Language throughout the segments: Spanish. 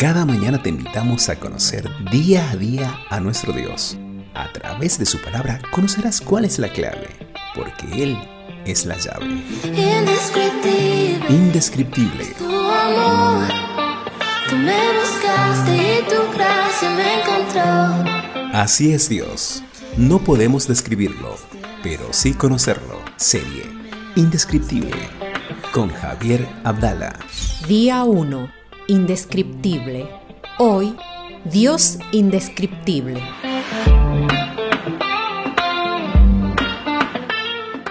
Cada mañana te invitamos a conocer día a día a nuestro Dios. A través de su palabra conocerás cuál es la clave, porque Él es la llave. Indescriptible. Indescriptible. Tu amor. Tú me buscaste y tu gracia me encontró. Así es Dios. No podemos describirlo, pero sí conocerlo. Serie Indescriptible con Javier Abdala. Día 1. Indescriptible. Hoy, Dios indescriptible.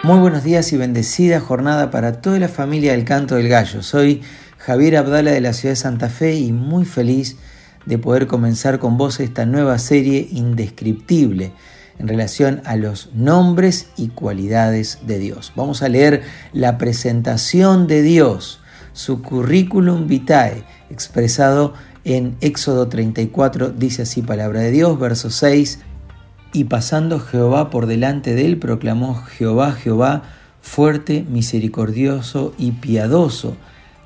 Muy buenos días y bendecida jornada para toda la familia del Canto del Gallo. Soy Javier Abdala de la ciudad de Santa Fe y muy feliz de poder comenzar con vos esta nueva serie indescriptible en relación a los nombres y cualidades de Dios. Vamos a leer la presentación de Dios, su currículum vitae, expresado en Éxodo 34, dice así palabra de Dios, verso 6, y pasando Jehová por delante de él, proclamó Jehová, Jehová, fuerte, misericordioso y piadoso,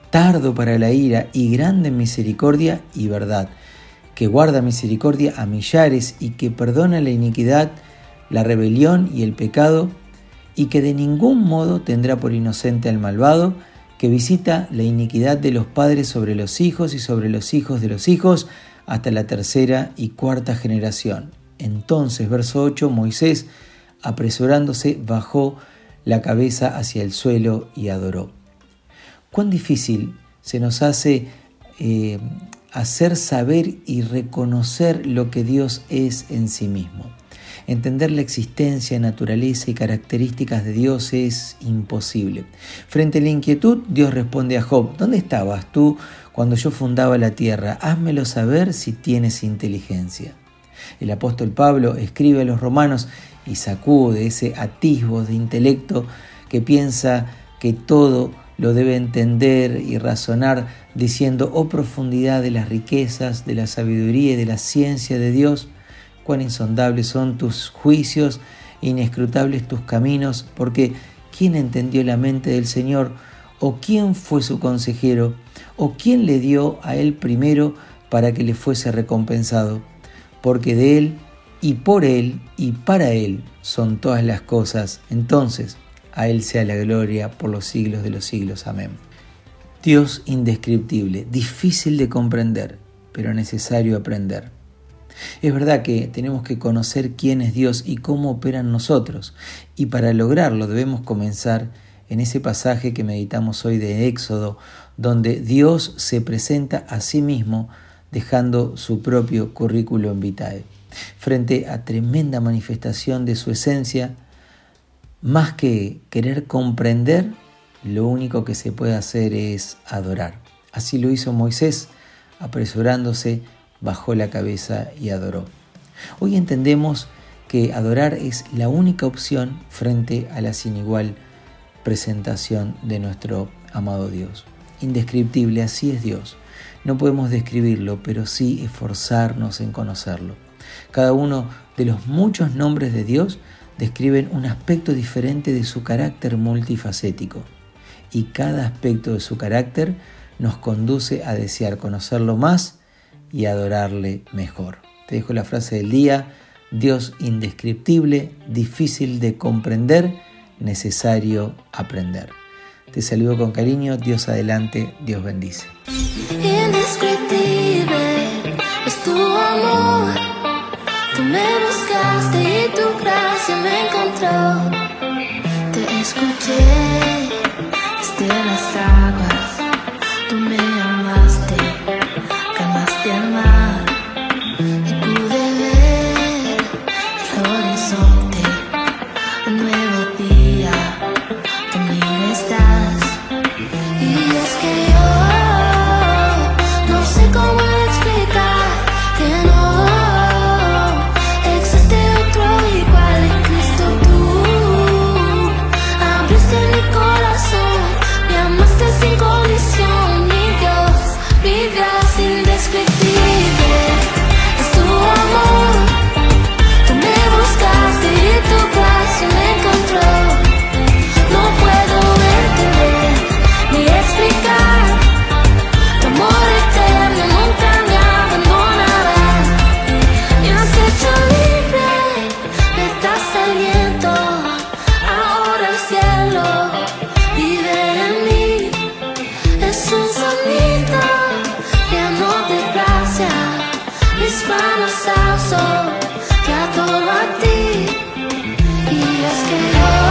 tardo para la ira y grande en misericordia y verdad, que guarda misericordia a millares y que perdona la iniquidad, la rebelión y el pecado, y que de ningún modo tendrá por inocente al malvado, que visita la iniquidad de los padres sobre los hijos y sobre los hijos de los hijos hasta la tercera y cuarta generación. Entonces, verso 8, Moisés, apresurándose, bajó la cabeza hacia el suelo y adoró. Cuán difícil se nos hace eh, hacer saber y reconocer lo que Dios es en sí mismo. Entender la existencia, naturaleza y características de Dios es imposible. Frente a la inquietud, Dios responde a Job, ¿dónde estabas tú cuando yo fundaba la tierra? Házmelo saber si tienes inteligencia. El apóstol Pablo escribe a los romanos y sacude ese atisbo de intelecto que piensa que todo lo debe entender y razonar diciendo, oh profundidad de las riquezas, de la sabiduría y de la ciencia de Dios, cuán insondables son tus juicios, inescrutables tus caminos, porque ¿quién entendió la mente del Señor? ¿O quién fue su consejero? ¿O quién le dio a él primero para que le fuese recompensado? Porque de él y por él y para él son todas las cosas. Entonces, a él sea la gloria por los siglos de los siglos. Amén. Dios indescriptible, difícil de comprender, pero necesario aprender. Es verdad que tenemos que conocer quién es Dios y cómo operan nosotros, y para lograrlo debemos comenzar en ese pasaje que meditamos hoy de Éxodo, donde Dios se presenta a sí mismo dejando su propio currículum vitae. Frente a tremenda manifestación de su esencia, más que querer comprender, lo único que se puede hacer es adorar. Así lo hizo Moisés, apresurándose bajó la cabeza y adoró. Hoy entendemos que adorar es la única opción frente a la sin igual presentación de nuestro amado Dios. Indescriptible, así es Dios. No podemos describirlo, pero sí esforzarnos en conocerlo. Cada uno de los muchos nombres de Dios describen un aspecto diferente de su carácter multifacético. Y cada aspecto de su carácter nos conduce a desear conocerlo más y adorarle mejor. Te dejo la frase del día, Dios indescriptible, difícil de comprender, necesario aprender. Te saludo con cariño, Dios adelante, Dios bendice. Indescriptible es tu amor. Tú me buscaste y tu gracia me encontró. Indescriptible.